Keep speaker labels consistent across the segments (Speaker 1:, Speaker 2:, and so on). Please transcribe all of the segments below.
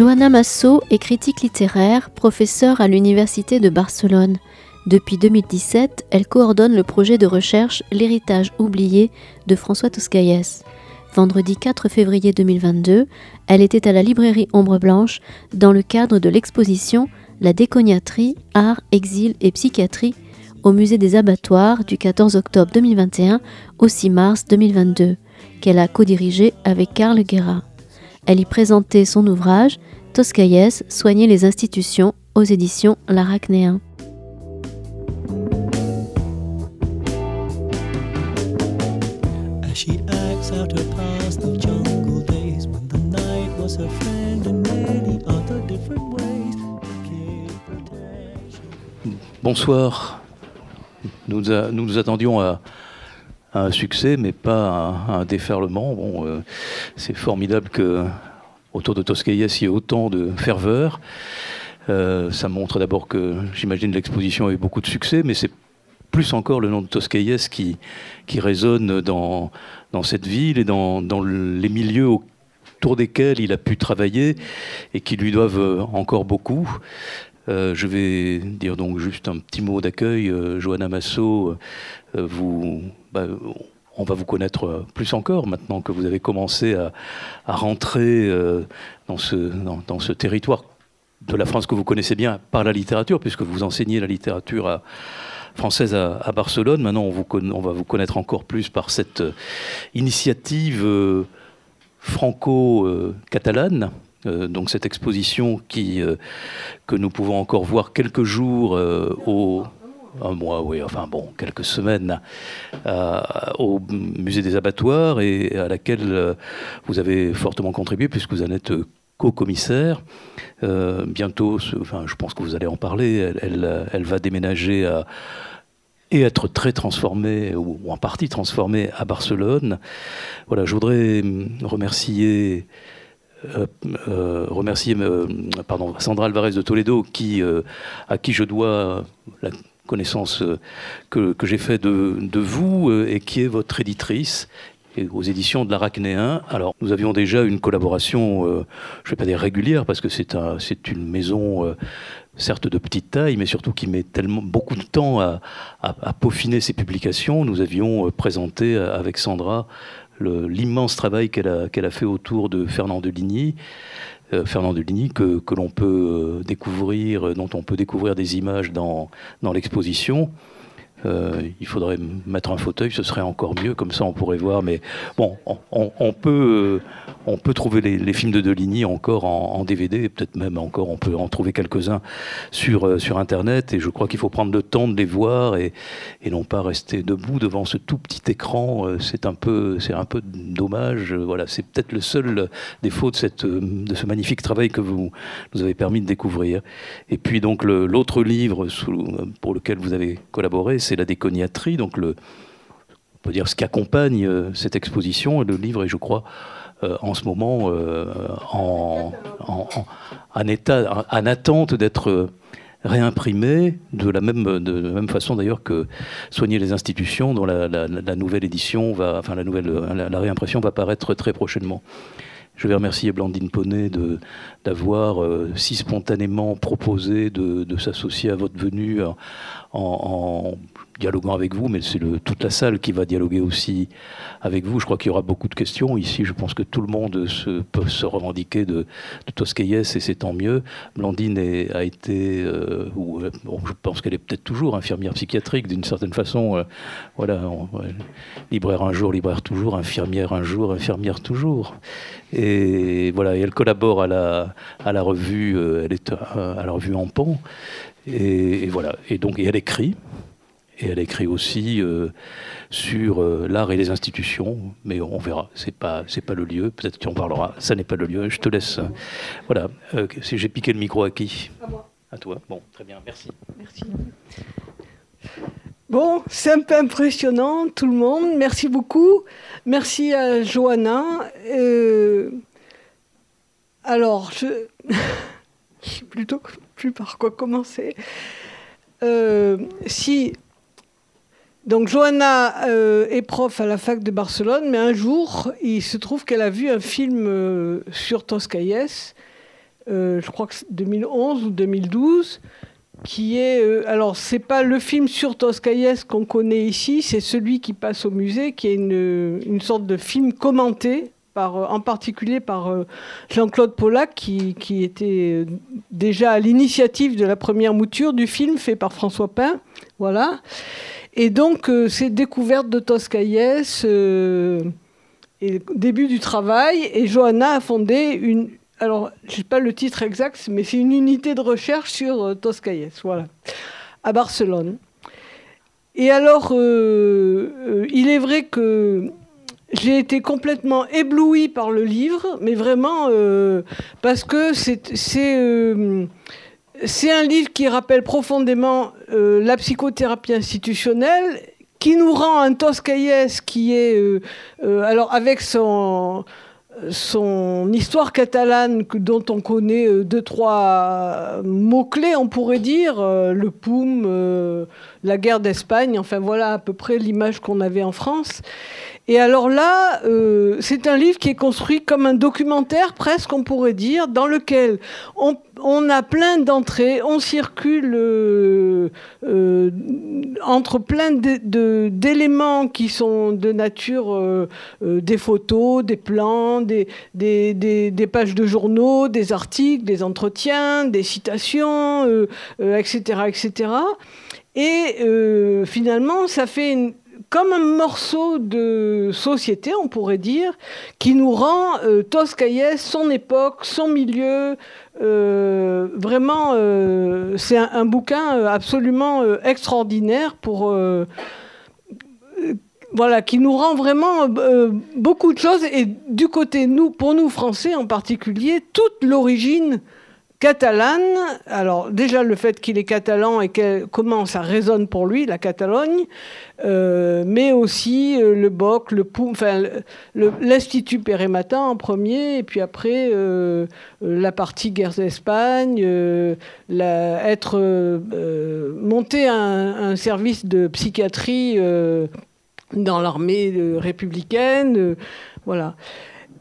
Speaker 1: Johanna Masso est critique littéraire, professeure à l'Université de Barcelone. Depuis 2017, elle coordonne le projet de recherche L'héritage oublié de François Toscaïès. Vendredi 4 février 2022, elle était à la librairie Ombre Blanche dans le cadre de l'exposition La déconiatrie, art, exil et psychiatrie au musée des abattoirs du 14 octobre 2021 au 6 mars 2022, qu'elle a co-dirigé avec Karl Guerra. Elle y présentait son ouvrage Toscaïès, Soigner les institutions aux éditions L'Arachnéen.
Speaker 2: Bonsoir. Nous, nous, attendions à, un succès, mais pas à, un déferlement. Bon, euh, c'est formidable que autour de Toscaïès il y ait autant de ferveur. Euh, ça montre d'abord que j'imagine l'exposition a eu beaucoup de succès, mais c'est plus encore le nom de Toscaïès qui, résonne dans, cette ville et dans les milieux autour desquels il a pu travailler et qui lui doivent encore beaucoup. Euh, je vais dire donc juste un petit mot d'accueil. Euh, Johanna Masso, euh, vous, bah, on va vous connaître plus encore maintenant que vous avez commencé à, rentrer dans, ce, territoire de la France que vous connaissez bien par la littérature, puisque vous enseignez la littérature française à, Barcelone. Maintenant, on, va vous connaître encore plus par cette initiative franco-catalane euh, donc cette exposition euh, que nous pouvons encore voir quelques jours euh, au un mois, oui, enfin bon, quelques semaines au musée des abattoirs et à laquelle vous avez fortement contribué puisque vous en êtes co-commissaire. bientôt, enfin, je pense que vous allez en parler, elle, va déménager et être très transformée, ou, ou, en partie transformée à Barcelone. Voilà, je voudrais remercier euh, euh, remercier euh, pardon, Sandra Alvarez de Toledo, qui, à qui je dois la connaissance que, que j'ai faite de, de, vous et qui est votre éditrice aux éditions de l'Arachnéen. Alors, nous avions déjà une collaboration, je ne vais pas dire régulière, parce que c'est un, une maison, certes de petite taille, mais surtout qui met tellement beaucoup de temps à, à, à peaufiner ses publications. Nous avions présenté avec Sandra l'immense travail qu'elle a, fait autour de Fernand de Ligny. Euh, que, l'on peut euh, découvrir, dont on peut découvrir des images dans l'exposition. Euh, il faudrait mettre un fauteuil, ce serait encore mieux, comme ça on pourrait voir. Mais bon, on, peut, on peut trouver les, films de Deligny encore en, DVD, peut-être même encore on peut en trouver quelques-uns sur, euh, sur Internet. Et je crois qu'il faut prendre le temps de les voir et, et non pas rester debout devant ce tout petit écran. Euh, c'est un peu, c'est un peu dommage. Voilà, c'est peut-être le seul défaut de, cette, de ce magnifique travail que vous nous avez permis de découvrir. Et puis donc l'autre livre sous, pour lequel vous avez collaboré, c'est la déconiatrie, donc le, on peut dire ce qui accompagne euh, cette exposition. Le livre est, je crois, euh, en ce moment euh, en, en, état, en, attente d'être réimprimé de la même, façon d'ailleurs que Soigner les institutions, dont la, nouvelle édition va, enfin la nouvelle, réimpression va paraître très prochainement. Je vais remercier Blandine Poney d'avoir si spontanément proposé de, s'associer à votre venue en, en, dialoguant avec vous, mais c'est toute la salle qui va dialoguer aussi avec vous. Je crois qu'il y aura beaucoup de questions. Ici, je pense que tout le monde se, peut se revendiquer de, de et c'est tant mieux. Blandine a été, euh, ou, euh, je pense qu'elle est peut-être toujours infirmière psychiatrique d'une certaine façon. Euh, voilà, libraire un jour, libraire toujours, infirmière un jour, infirmière toujours. Et voilà, elle collabore à la, à la revue, elle est à la revue en pont. Et, et, voilà. Et donc, et elle écrit. Et elle écrit aussi euh, sur euh, l'art et les institutions, mais on verra. C'est pas c'est pas le lieu. Peut-être qu'on parlera. Ça n'est pas le lieu. Je te laisse. voilà. Euh, si j'ai piqué le micro à qui? À moi. À toi. Bon, très bien. Merci.
Speaker 3: Merci. Bon, c'est un peu impressionnant, tout le monde. Merci beaucoup. Merci à Johanna. alors, je, je sais plutôt plus par quoi commencer. si donc Johanna est prof à la fac de Barcelone, mais un jour, il se trouve qu'elle a vu un film sur Toscaïès, je crois que c'est 2011 ou 2012, qui est euh, alors c'est pas le film sur Toscaïès qu'on connaît ici, c'est celui qui passe au musée, qui est une, une sorte de film commenté par, euh, en particulier par euh, Jean-Claude Pollack, qui, qui, était déjà à l'initiative de la première mouture du film fait par François Pain. Voilà. Et donc, c'est découverte de Toscaïès, et début du travail, et Johanna a fondé une, alors, je sais pas le titre exact, mais c'est une unité de recherche sur euh, Toscaïès, voilà, à Barcelone. Et alors, euh, euh, il est vrai que j'ai été complètement éblouie par le livre, mais vraiment parce que c'est c'est un livre qui rappelle profondément la psychothérapie institutionnelle, qui nous rend un Toscaïès qui est alors avec son son histoire catalane dont on connaît euh, deux, trois mots-clés, on pourrait dire, euh, le Poum, euh, la guerre d'Espagne, enfin voilà à peu près l'image qu'on avait en France. Et alors là, euh, c'est un livre qui est construit comme un documentaire, presque on pourrait dire, dans lequel on, a plein d'entrées, on circule euh, euh, entre plein d'éléments qui sont de nature des photos, des plans, des, des, pages de journaux, des articles, des entretiens, des citations, etc., etc. Et finalement, ça fait une, comme un morceau de société, on pourrait dire, qui nous rend euh, son époque, son milieu. Euh, vraiment, euh, c'est un, bouquin euh, absolument extraordinaire pour. voilà, qui nous rend vraiment beaucoup de choses. Et du côté, nous, pour nous, Français en particulier, toute l'origine catalane. Alors déjà le fait qu'il est catalan et comment ça résonne pour lui, la Catalogne, euh, mais aussi euh, le BOC, le POUM, enfin l'Institut Pérémata en premier, et puis après euh, la partie guerre d'Espagne, être monter un, service de psychiatrie dans l'armée républicaine, voilà.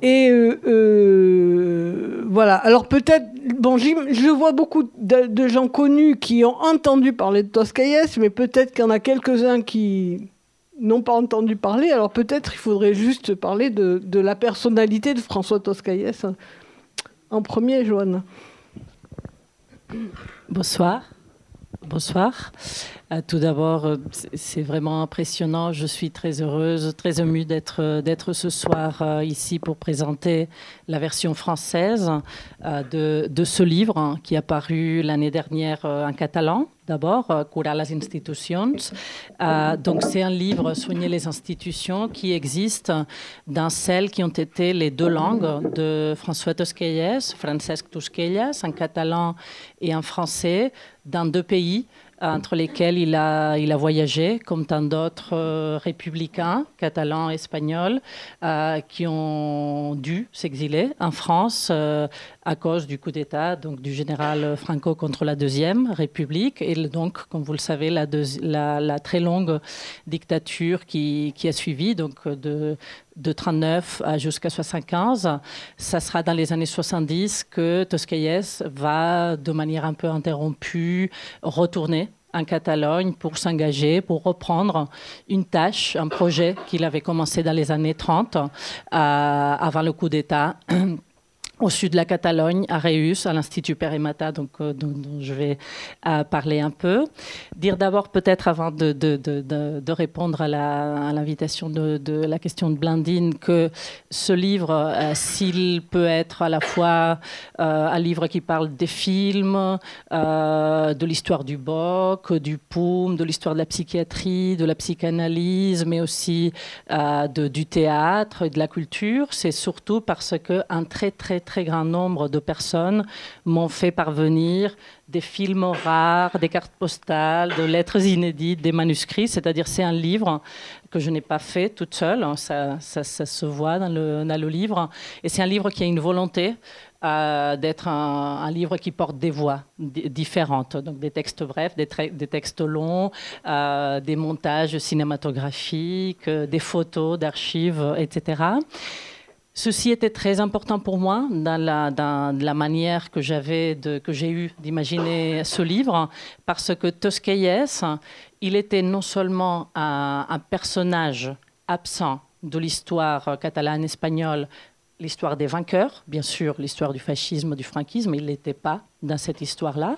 Speaker 3: Et euh, euh, voilà. Alors peut-être, bon, je vois beaucoup de, gens connus qui ont entendu parler de Toscaïès, mais peut-être qu'il y en a quelques-uns qui n'ont pas entendu parler. Alors peut-être il faudrait juste parler de, de la personnalité de François Toscaïès en premier, Joanne.
Speaker 4: Bonsoir. Bonsoir. Euh, tout d'abord, euh, c'est vraiment impressionnant. Je suis très heureuse, très émue d'être euh, d'être ce soir ici pour présenter la version française de, ce livre hein, qui a paru l'année dernière en catalan. D'abord, Curar les institutions. donc, c'est un livre Soigner les institutions qui existe dans celles qui ont été les deux langues de François Tosquelles, Francesc Tosquelles, en catalan et en français, dans deux pays entre lesquels il a, il a voyagé, comme tant d'autres euh, républicains, catalans, espagnols, euh, qui ont dû s'exiler en France euh, à cause du coup d'État du général Franco contre la Deuxième République et donc, comme vous le savez, la, la, très longue dictature qui, qui, a suivi, donc de, de 39 jusqu'à 75. Ça sera dans les années 70 que Toscaïès va, de manière un peu interrompue, retourner en Catalogne pour s'engager, pour reprendre une tâche, un projet qu'il avait commencé dans les années 30, euh, avant le coup d'État au sud de la Catalogne, à Reus, à l'Institut Perimata, donc, euh, dont, je vais euh, parler un peu. Dire d'abord, peut-être avant de, de, de, répondre à l'invitation de, la question de Blandine, que ce livre, euh, s'il peut être à la fois un livre qui parle des films, de l'histoire du BOC, du POUM, de l'histoire de la psychiatrie, de la psychanalyse, mais aussi du théâtre et de la culture, c'est surtout parce qu'un très, très, très grand nombre de personnes m'ont fait parvenir des films rares, des cartes postales, des lettres inédites, des manuscrits. C'est-à-dire, c'est un livre que je n'ai pas fait toute seule. Hein, ça, ça, se voit dans le, dans le livre. Et c'est un livre qui a une volonté euh, d'être un, livre qui porte des voix différentes, donc des textes brefs, des, des textes longs, euh, des montages cinématographiques, euh, des photos d'archives, etc. Ceci était très important pour moi dans la, manière que j'avais, que j'ai eu d'imaginer ce livre, parce que Tosquelles, il était non seulement un, un personnage absent de l'histoire catalane espagnole l'histoire des vainqueurs, bien sûr, l'histoire du fascisme, du franquisme, il n'était pas dans cette histoire-là,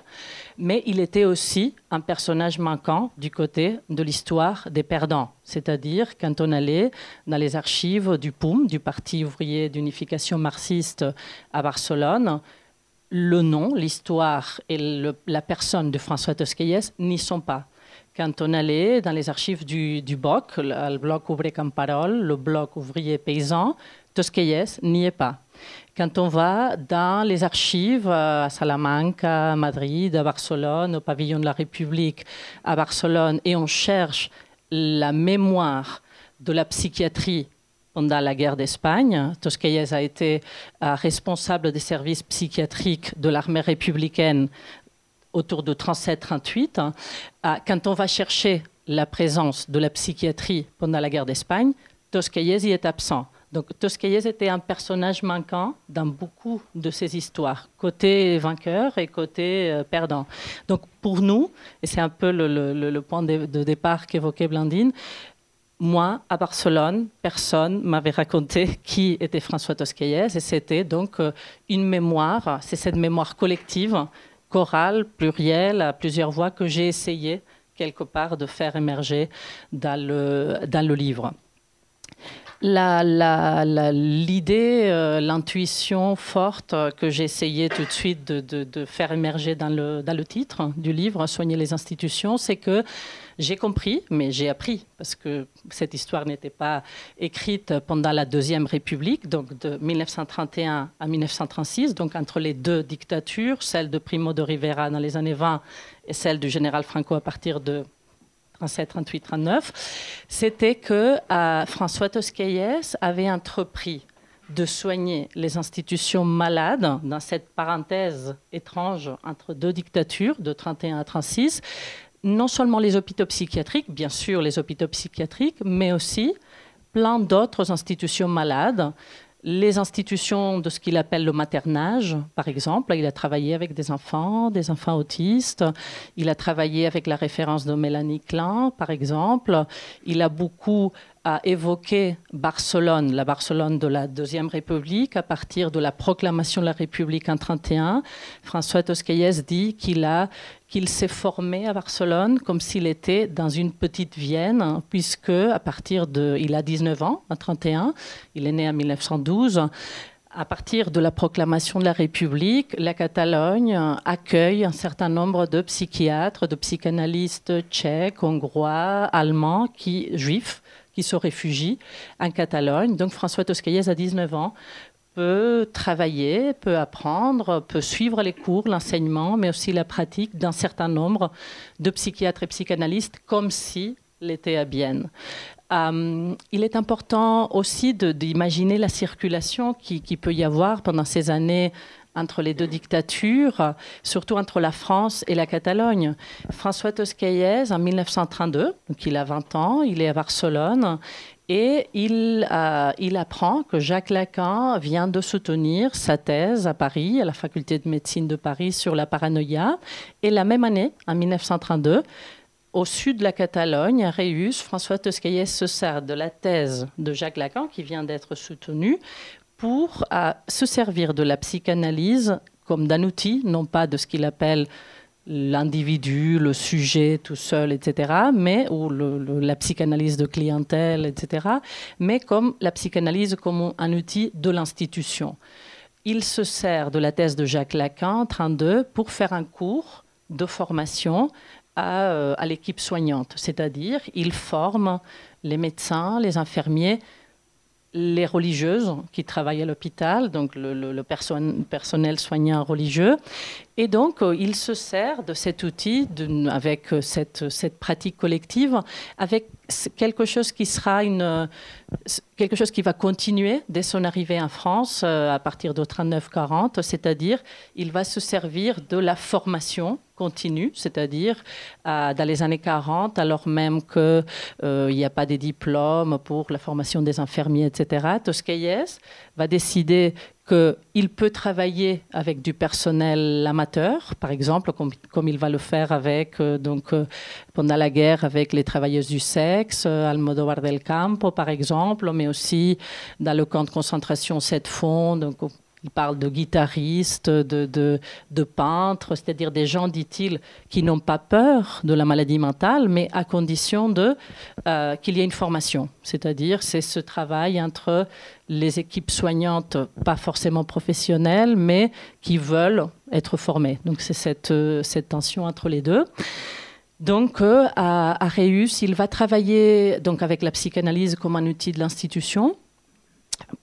Speaker 4: mais il était aussi un personnage manquant du côté de l'histoire des perdants. C'est-à-dire, quand on allait dans les archives du POUM, du Parti ouvrier d'unification marxiste à Barcelone, le nom, l'histoire et la personne de François Tosquelles n'y sont pas. Quand on allait dans les archives du, du BOC, le, Bloc ouvrier Camparol, le Bloc ouvrier paysan, Tosquelles n'y est pas. Quand on va dans les archives euh, à Salamanca, à Madrid, à Barcelone, au pavillon de la République, à Barcelone, et on cherche la mémoire de la psychiatrie pendant la guerre d'Espagne. Tosquelles a été euh, responsable des services psychiatriques de l'armée républicaine autour de 37-38. Euh, quand on va chercher la présence de la psychiatrie pendant la guerre d'Espagne, Tosquelles y est absent. Donc Tosquelles était un personnage manquant dans beaucoup de ces histoires, côté vainqueur et côté euh, perdant. Donc pour nous, et c'est un peu le, point de, départ qu'évoquait Blandine, moi, à Barcelone, personne m'avait raconté qui était François Tosquelles, et c'était donc euh, une mémoire, c'est cette mémoire collective, chorale, plurielle, à plusieurs voix, que j'ai essayé quelque part de faire émerger dans le, dans le livre l'idée, euh, l'intuition forte que j'ai essayé tout de suite de, faire émerger dans le, dans le, titre du livre, Soigner les institutions, c'est que j'ai compris, mais j'ai appris, parce que cette histoire n'était pas écrite pendant la Deuxième République, donc de 1931 à 1936, donc entre les deux dictatures, celle de Primo de Rivera dans les années 20 et celle du général Franco à partir de 37, 38, 39, c'était que euh, François Tosquelles avait entrepris de soigner les institutions malades dans cette parenthèse étrange entre deux dictatures de 31 à 36, non seulement les hôpitaux psychiatriques, bien sûr les hôpitaux psychiatriques, mais aussi plein d'autres institutions malades les institutions de ce qu'il appelle le maternage, par exemple. Il a travaillé avec des enfants, des enfants autistes. Il a travaillé avec la référence de Mélanie Klein, par exemple. Il a beaucoup a évoqué Barcelone, la Barcelone de la Deuxième République, à partir de la proclamation de la République en 1931. François Tosquelles dit qu'il s'est formé à Barcelone comme s'il était dans une petite Vienne, puisque à partir de, il a 19 ans, en 31, il est né en 1912. À partir de la proclamation de la République, la Catalogne accueille un certain nombre de psychiatres, de psychanalystes tchèques, hongrois, allemands, qui, juifs, qui se réfugient en Catalogne. Donc François Tosquelles a 19 ans peut travailler, peut apprendre, peut suivre les cours, l'enseignement, mais aussi la pratique d'un certain nombre de psychiatres et psychanalystes, comme si l'était à Bienne. Euh, il est important aussi d'imaginer la circulation qui, qui, peut y avoir pendant ces années entre les deux dictatures, surtout entre la France et la Catalogne. François Tosquelles, en 1932, donc il a 20 ans, il est à Barcelone, et il, euh, il, apprend que Jacques Lacan vient de soutenir sa thèse à Paris, à la faculté de médecine de Paris, sur la paranoïa. Et la même année, en 1932, au sud de la Catalogne, à Reus, François Tosquelles se sert de la thèse de Jacques Lacan, qui vient d'être soutenue, pour euh, se servir de la psychanalyse comme d'un outil, non pas de ce qu'il appelle l'individu, le sujet tout seul, etc., mais, ou la psychanalyse de clientèle, etc., mais comme la psychanalyse comme un outil de l'institution. Il se sert de la thèse de Jacques Lacan, 32, pour faire un cours de formation à, euh, à l'équipe soignante, c'est-à-dire il forme les médecins, les infirmiers les religieuses qui travaillent à l'hôpital, donc le, personnel soignant religieux. Et donc, euh, il se sert de cet outil, avec euh, cette, cette, pratique collective, avec quelque chose qui sera une, quelque chose qui va continuer dès son arrivée en France euh, à partir de 39-40, c'est-à-dire il va se servir de la formation continue, c'est-à-dire euh, dans les années 40, alors même qu'il euh, n'y a pas de diplômes pour la formation des infirmiers, etc., Toscaïès va décider qu'il peut travailler avec du personnel amateur, par exemple, comme, il va le faire avec, donc, pendant la guerre avec les travailleuses du sexe, Almodovar del Campo, par exemple, mais aussi dans le camp de concentration 7 fonds, donc il parle de guitaristes, de, peintres, c'est-à-dire des gens, dit-il, qui n'ont pas peur de la maladie mentale, mais à condition de euh, qu'il y ait une formation. C'est-à-dire, c'est ce travail entre les équipes soignantes, pas forcément professionnelles, mais qui veulent être formées. Donc, c'est cette, cette tension entre les deux. Donc, euh, à, Réus, il va travailler donc, avec la psychanalyse comme un outil de l'institution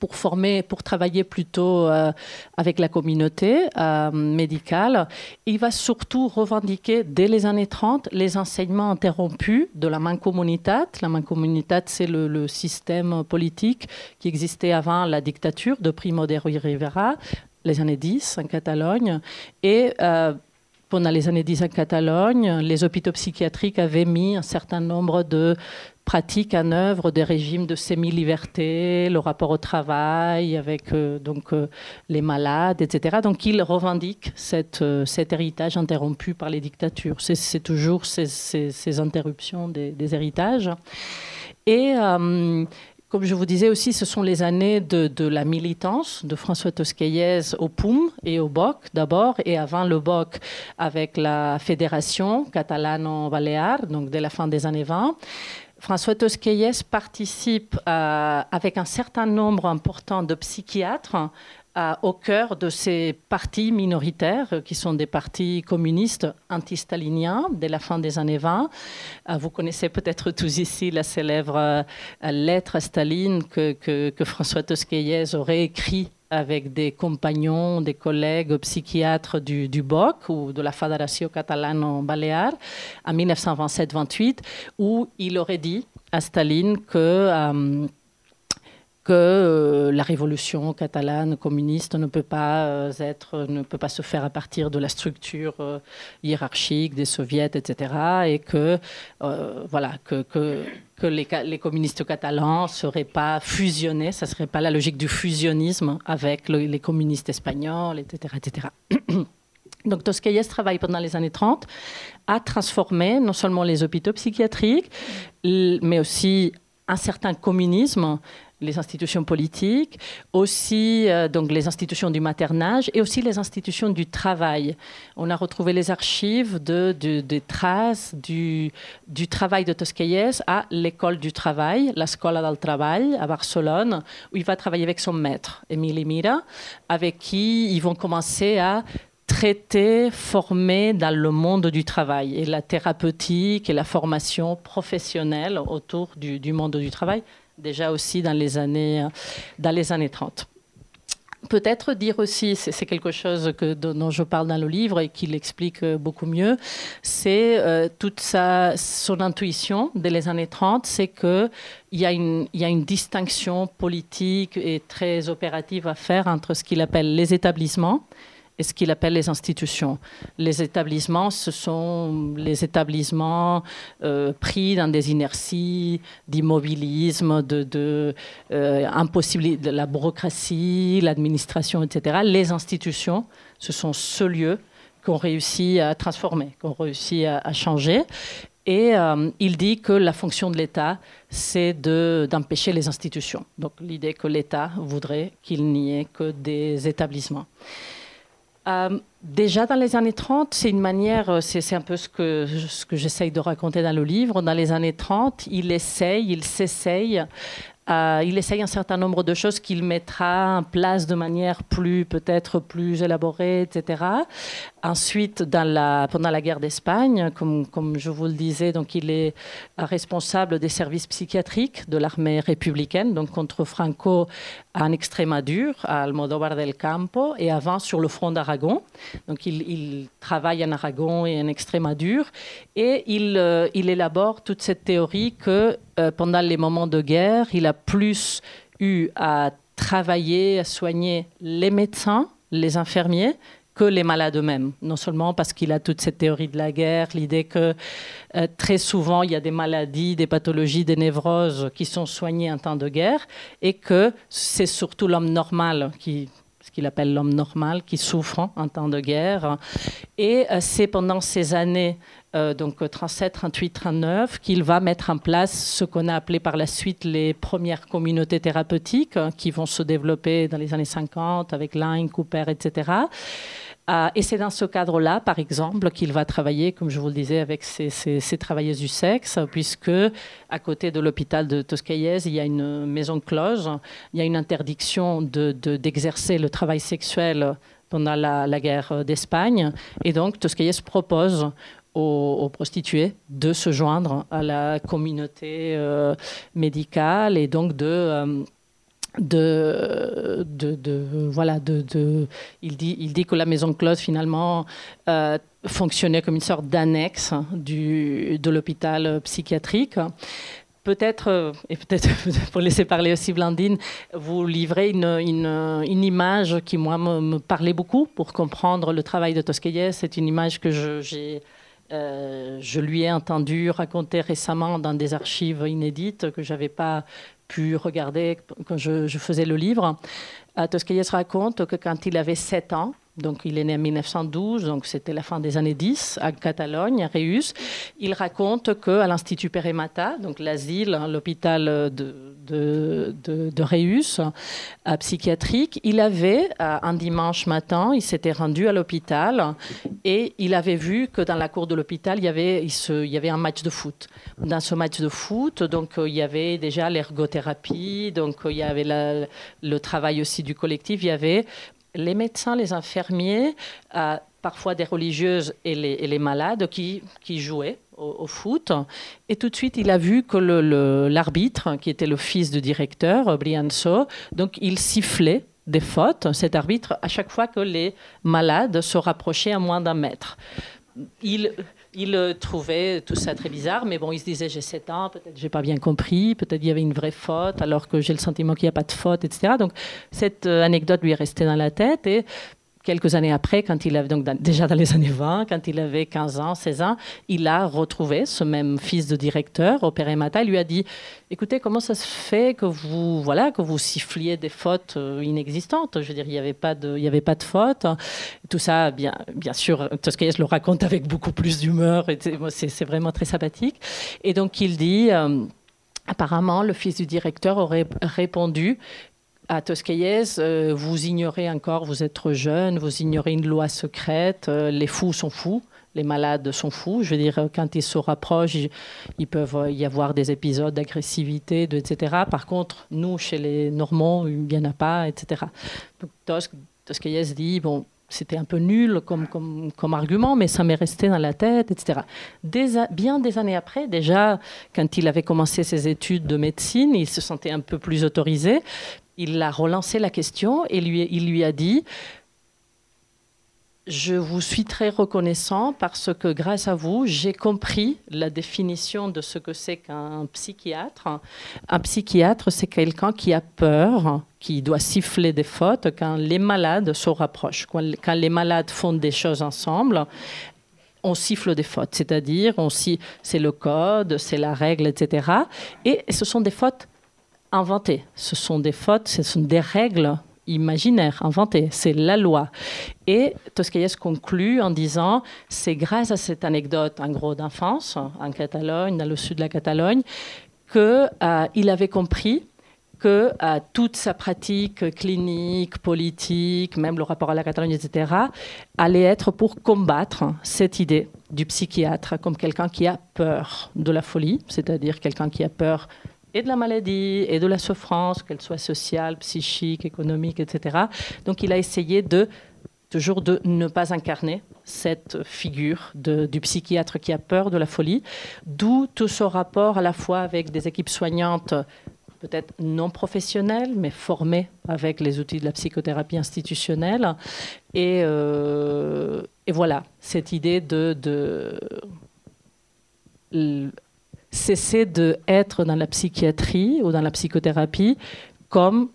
Speaker 4: pour former, pour travailler plutôt euh, avec la communauté euh, médicale. Il va surtout revendiquer dès les années 30 les enseignements interrompus de la Mancomunitat. La Mancomunitat, c'est le, système politique qui existait avant la dictature de Primo de Rivera, les années 10 en Catalogne. Et pendant les années 10 en Catalogne, les hôpitaux psychiatriques avaient mis un certain nombre de pratique en œuvre des régimes de semi-liberté, le rapport au travail avec euh, donc, euh, les malades, etc. Donc il revendique cette, euh, cet héritage interrompu par les dictatures. C'est toujours ces, ces, interruptions des, héritages. Et comme je vous disais aussi, ce sont les années de, la militance de François Tosquelles au POUM et au BOC d'abord, et avant le BOC avec la Fédération catalano-baléare, donc dès la fin des années 20. François Tosquelles participe euh, avec un certain nombre important de psychiatres euh, au cœur de ces partis minoritaires euh, qui sont des partis communistes anti-staliniens dès la fin des années 20. vous connaissez peut-être tous ici la célèbre lettre à Staline que, que François Tosquelles aurait écrite avec des compagnons, des collègues psychiatres du, BOC ou de la Fédération catalane balear en 1927-28, où il aurait dit à Staline que euh, que euh, la révolution catalane communiste ne peut pas euh, être, ne peut pas se faire à partir de la structure euh, hiérarchique des soviets, etc. Et que voilà que, les, communistes catalans ne seraient pas fusionnés, ça serait pas la logique du fusionnisme avec les communistes espagnols, etc., etc. Donc Tosquelles travaille pendant les années 30 à transformer non seulement les hôpitaux psychiatriques, mais aussi un certain communisme les institutions politiques, aussi euh, donc les institutions du maternage et aussi les institutions du travail. On a retrouvé les archives de, des traces du, travail de Tosquelles à l'école du travail, la Scola del Travail à Barcelone, où il va travailler avec son maître, Emile Mira, avec qui ils vont commencer à traiter, former dans le monde du travail et la thérapeutique et la formation professionnelle autour du monde du travail déjà aussi dans les années, dans les années 30. Peut-être dire aussi, c'est quelque chose dont je parle dans le livre et qu'il explique beaucoup mieux, c'est euh, toute sa, son intuition dès les années 30, c'est qu'il y, y a une distinction politique et très opérative à faire entre ce qu'il appelle les établissements et ce qu'il appelle les institutions. Les établissements, ce sont les établissements euh, pris dans des inerties d'immobilisme, de, de, euh, de la bureaucratie, l'administration, etc. Les institutions, ce sont ce lieu qu'on réussit à transformer, qu'on réussit à, changer. Et euh, il dit que la fonction de l'État, c'est d'empêcher les institutions. Donc l'idée que l'État voudrait qu'il n'y ait que des établissements. Euh, déjà dans les années 30, c'est une manière, euh, c'est un peu ce que, j'essaye de raconter dans le livre. Dans les années 30, il essaye, il s'essaye euh, il essaye un certain nombre de choses qu'il mettra en place de manière plus, peut-être plus élaborée, etc. Ensuite, pendant la guerre d'Espagne, comme, je vous le disais, donc il est responsable des services psychiatriques de l'armée républicaine, donc contre Franco en Extremadure, à Almodóvar del Campo, et avant sur le front d'Aragon. Donc il, travaille en Aragon et en Extremadure, et il, euh, élabore toute cette théorie que euh, pendant les moments de guerre, il a plus eu à travailler, à soigner les médecins, les infirmiers, que les malades eux-mêmes. Non seulement parce qu'il a toute cette théorie de la guerre, l'idée que euh, très souvent il y a des maladies, des pathologies, des névroses qui sont soignées en temps de guerre, et que c'est surtout l'homme normal qui ce qu'il appelle l'homme normal, qui souffre en temps de guerre. Et euh, c'est pendant ces années, euh, donc 37, 38, 39, qu'il va mettre en place ce qu'on a appelé par la suite les premières communautés thérapeutiques, hein, qui vont se développer dans les années 50 avec Line, Cooper, etc. Euh, et c'est dans ce cadre-là, par exemple, qu'il va travailler, comme je vous le disais, avec ces, travailleuses du sexe, puisque à côté de l'hôpital de Toscaïez, il y a une maison close, il y a une interdiction d'exercer le travail sexuel pendant la, guerre d'Espagne. Et donc, Toscaïez propose aux, prostituées de se joindre à la communauté euh, médicale et donc de... Euh, de, de, voilà de, il dit il dit que la maison close finalement euh, fonctionnait comme une sorte d'annexe du de l'hôpital psychiatrique. Peut-être et peut-être pour laisser parler aussi Blandine vous livrez une, une, une image qui moi me, parlait beaucoup pour comprendre le travail de Tosquelles c'est une image que j'ai euh, je lui ai entendu raconter récemment dans des archives inédites que j'avais pas pu regarder quand je, faisais le livre. Toscaïès raconte que quand il avait 7 ans, donc il est né en 1912, donc c'était la fin des années 10, à Catalogne, à Reus. Il raconte qu'à l'Institut Peremata, donc l'asile, hein, l'hôpital de, de, Reus, euh, psychiatrique, il avait, euh, un dimanche matin, il s'était rendu à l'hôpital et il avait vu que dans la cour de l'hôpital, il, y avait, il, se, il y avait un match de foot. Dans ce match de foot, donc, euh, il y avait déjà l'ergothérapie, donc il y avait le travail aussi du collectif, il y avait les médecins, les infirmiers, euh, parfois des religieuses et les, malades qui, jouaient au, foot. Et tout de suite, il a vu que l'arbitre, qui était le fils du directeur, Brianso, donc il sifflait des fautes, cet arbitre, à chaque fois que les malades se rapprochaient à moins d'un mètre. Il, il trouvait tout ça très bizarre, mais bon, il se disait j'ai 7 ans, peut-être j'ai pas bien compris, peut-être il y avait une vraie faute, alors que j'ai le sentiment qu'il n'y a pas de faute, etc. Donc cette euh, anecdote lui est restée dans la tête et quelques années après, quand il avait, donc déjà dans les années 20, quand il avait 15 ans, 16 ans, il a retrouvé ce même fils de directeur au Pérémata. Il lui a dit Écoutez, comment ça se fait que vous, voilà, que vous siffliez des fautes euh, inexistantes? Je veux dire, il n'y avait pas de, il y avait pas de faute. Tout ça, bien, bien sûr, Toscaïs le raconte avec beaucoup plus d'humeur. C'est vraiment très sympathique. Et donc, il dit. Euh, apparemment, le fils du directeur aurait répondu à Toscaïès, euh, vous ignorez encore, vous êtes jeune, vous ignorez une loi secrète, euh, les fous sont fous, les malades sont fous. Je veux dire, quand ils se rapprochent, ils, peuvent y avoir des épisodes d'agressivité, etc. Par contre, nous, chez les Normands, il n'y en a pas, etc. Donc Toscaïès dit, bon, c'était un peu nul comme, argument, mais ça m'est resté dans la tête, etc. bien des années après, déjà, quand il avait commencé ses études de médecine, il se sentait un peu plus autorisé il a relancé la question et lui, il lui a dit je vous suis très reconnaissant parce que grâce à vous, j'ai compris la définition de ce que c'est qu'un psychiatre. Un psychiatre, c'est quelqu'un qui a peur, qui doit siffler des fautes quand les malades se rapprochent. Quand les malades font des choses ensemble, on siffle des fautes, c'est-à-dire on c'est le code, c'est la règle, etc. Et ce sont des fautes inventées. Ce sont des fautes, ce sont des règles imaginaires, inventées. C'est la loi. Et Toscaïès conclut en disant c'est grâce à cette anecdote, en gros, d'enfance, en Catalogne, dans le sud de la Catalogne, qu'il euh, avait compris que euh, toute sa pratique clinique, politique, même le rapport à la Catalogne, etc., allait être pour combattre cette idée du psychiatre comme quelqu'un qui a peur de la folie, c'est-à-dire quelqu'un qui a peur et de la maladie et de la souffrance, qu'elle soit sociale, psychique, économique, etc. Donc il a essayé de toujours de ne pas incarner cette figure du psychiatre qui a peur de la folie, d'où tout ce rapport à la fois avec des équipes soignantes peut-être non professionnelles, mais formées avec les outils de la psychothérapie institutionnelle. Et, euh, voilà, cette idée de, de cesser d'être dans la psychiatrie ou dans la psychothérapie comme,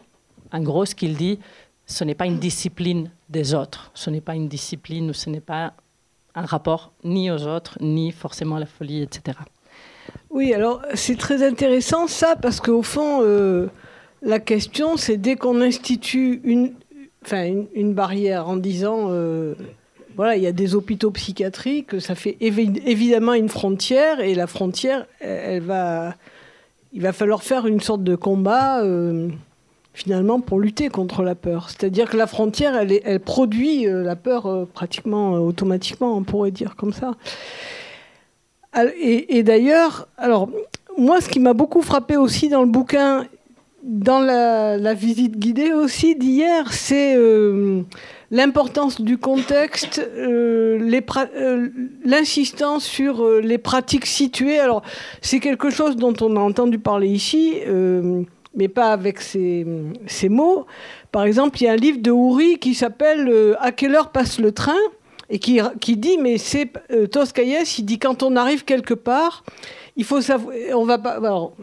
Speaker 4: en gros, ce qu'il dit, ce n'est pas une discipline des autres, ce n'est pas une discipline ou ce n'est pas un rapport ni aux autres, ni forcément à la folie, etc.
Speaker 3: Oui, alors c'est très intéressant ça, parce qu'au fond, euh, la question, c'est dès qu'on institue une, une, barrière en disant, euh, voilà, il y a des hôpitaux psychiatriques, ça fait évidemment une frontière, et la frontière, elle, va, il va falloir faire une sorte de combat. Euh, finalement pour lutter contre la peur. C'est-à-dire que la frontière, elle, produit euh, la peur euh, pratiquement automatiquement, on pourrait dire comme ça. Et, d'ailleurs, alors moi, ce qui m'a beaucoup frappé aussi dans le bouquin, dans la, visite guidée aussi d'hier, c'est l'importance du contexte, l'insistance sur les pratiques situées. Alors, c'est quelque chose dont on a entendu parler ici mais pas avec ces, mots. Par exemple, il y a un livre de Houry qui s'appelle euh, À quelle heure passe le train? Et qui, qui dit, mais c'est euh, il dit quand on arrive quelque part, il faut savoir, on va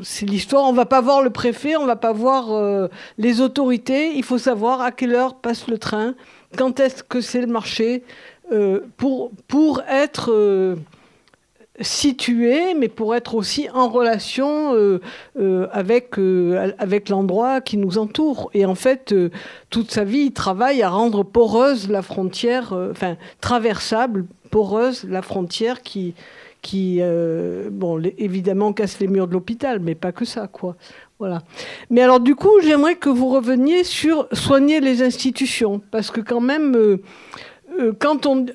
Speaker 3: c'est l'histoire, on va pas voir le préfet, on va pas voir euh, les autorités, il faut savoir à quelle heure passe le train, quand est-ce que c'est le marché, euh, pour, être situé, mais pour être aussi en relation euh, euh, avec, euh, avec l'endroit qui nous entoure. Et en fait, toute sa vie, il travaille à rendre poreuse la frontière, enfin, traversable, poreuse la frontière qui, qui bon, évidemment, casse les murs de l'hôpital, mais pas que ça, quoi. Voilà. Mais alors, du coup, j'aimerais que vous reveniez sur soigner les institutions, parce que quand même, quand on.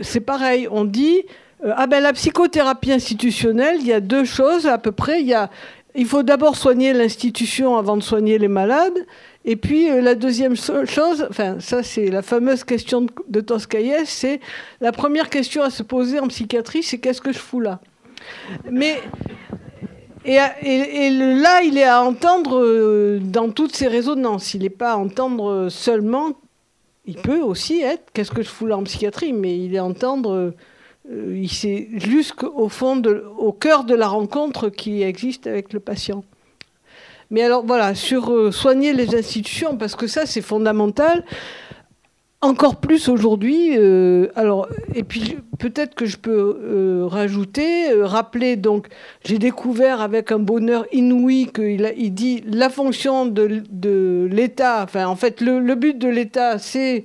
Speaker 3: c'est pareil, on dit euh, ah ben la psychothérapie institutionnelle, il y a deux choses à peu près. Il, y a, il faut d'abord soigner l'institution avant de soigner les malades. Et puis euh, la deuxième chose, enfin ça c'est la fameuse question de, Toscaïès, c'est la première question à se poser en psychiatrie, c'est qu'est-ce que je fous là? Mais et, là, il est à entendre euh, dans toutes ces résonances. Il n'est pas à entendre seulement. Il peut aussi être qu'est-ce que je fous là en psychiatrie, mais il est à entendre euh, c'est jusqu'au fond, au cœur de la rencontre qui existe avec le patient. Mais alors voilà, sur euh, soigner les institutions, parce que ça c'est fondamental, encore plus aujourd'hui. Euh, alors, et puis peut-être que je peux rajouter, rappeler. Donc, j'ai découvert avec un bonheur inouï qu'il il dit la fonction de, l'État. Enfin, en fait, le but de l'État, c'est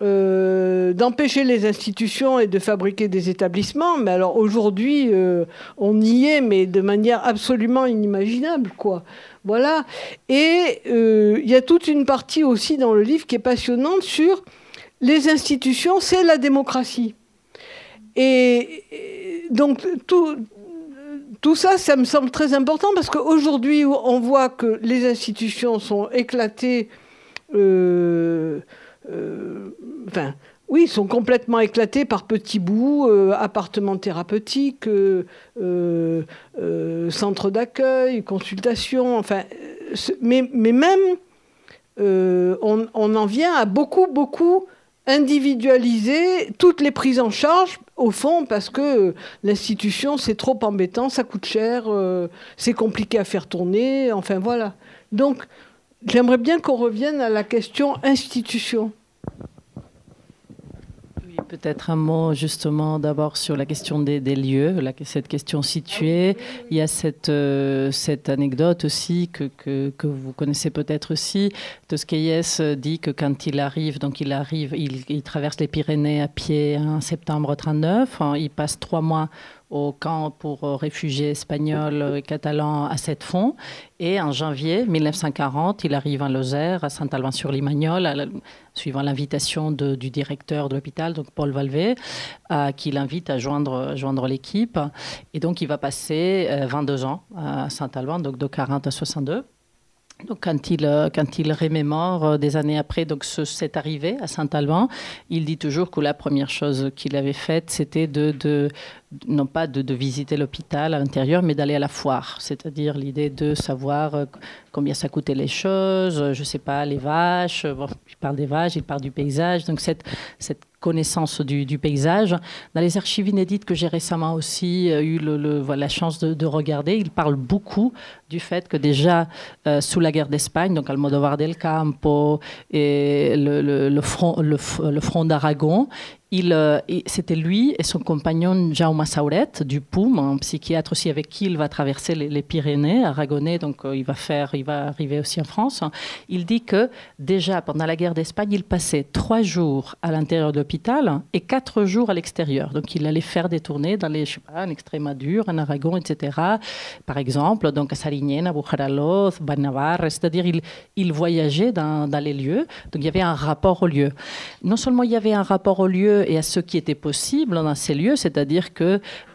Speaker 3: euh, d'empêcher les institutions et de fabriquer des établissements. Mais alors aujourd'hui, euh, on y est, mais de manière absolument inimaginable, quoi. Voilà. Et euh, il y a toute une partie aussi dans le livre qui est passionnante sur les institutions, c'est la démocratie. Et, donc tout, ça, ça me semble très important parce qu'aujourd'hui, on voit que les institutions sont éclatées. Oui, ils sont complètement éclatés par petits bouts, euh, appartements thérapeutiques, euh, centres d'accueil, consultations, enfin, mais, même, on, en vient à beaucoup, beaucoup individualiser toutes les prises en charge, au fond, parce que l'institution, c'est trop embêtant, ça coûte cher, c'est compliqué à faire tourner, enfin voilà. Donc, j'aimerais bien qu'on revienne à la question institution.
Speaker 4: Peut-être un mot justement d'abord sur la question des, lieux, cette question située. Il y a cette, euh, cette anecdote aussi que, que, vous connaissez peut-être aussi. Toscaïès dit que quand il arrive, donc il arrive, il, traverse les Pyrénées à pied en septembre 39, il passe trois mois au camp pour euh, réfugiés espagnols et catalans à sept fonds. Et en janvier 1940, il arrive en Lozère, à Saint-Alban-sur-Limagnol, suivant l'invitation du directeur de l'hôpital, donc Paul Valvé, euh, qui l'invite à joindre, l'équipe. Et donc, il va passer 22 euh, ans à Saint-Alban, donc de 40 à 62. Donc, quand il, euh, quand il remémore euh, des années après donc cette arrivée à Saint-Alban, il dit toujours que la première chose qu'il avait faite, c'était de, de, non pas de, de visiter l'hôpital à l'intérieur, mais d'aller à la foire. C'est-à-dire l'idée de savoir euh, combien ça coûtait les choses, je ne sais pas, les vaches. Il parle des vaches, il parle du paysage. Donc, cette, cette connaissance du, du, paysage. Dans les archives inédites que j'ai récemment aussi euh, eu le, le, la chance de, de, regarder, il parle beaucoup du fait que déjà euh, sous la guerre d'Espagne, donc Almodovar del Campo et le, le front, front d'Aragon, euh, c'était lui et son compagnon Jaume Sauret du POUM, un psychiatre aussi avec qui il va traverser les, Pyrénées, aragonais, donc euh, il va faire, il va arriver aussi en France. Il dit que déjà pendant la guerre d'Espagne, il passait trois jours à l'intérieur de l'hôpital et quatre jours à l'extérieur. Donc il allait faire des tournées dans les, je sais pas, en Extrémadure, en Aragon, etc. Par exemple, donc à Sariñena, Bujaraloz, Banavar, c'est-à-dire il, il voyageait dans, dans les lieux. Donc il y avait un rapport au lieu. Non seulement il y avait un rapport au lieu et à ce qui était possible dans ces lieux, c'est-à-dire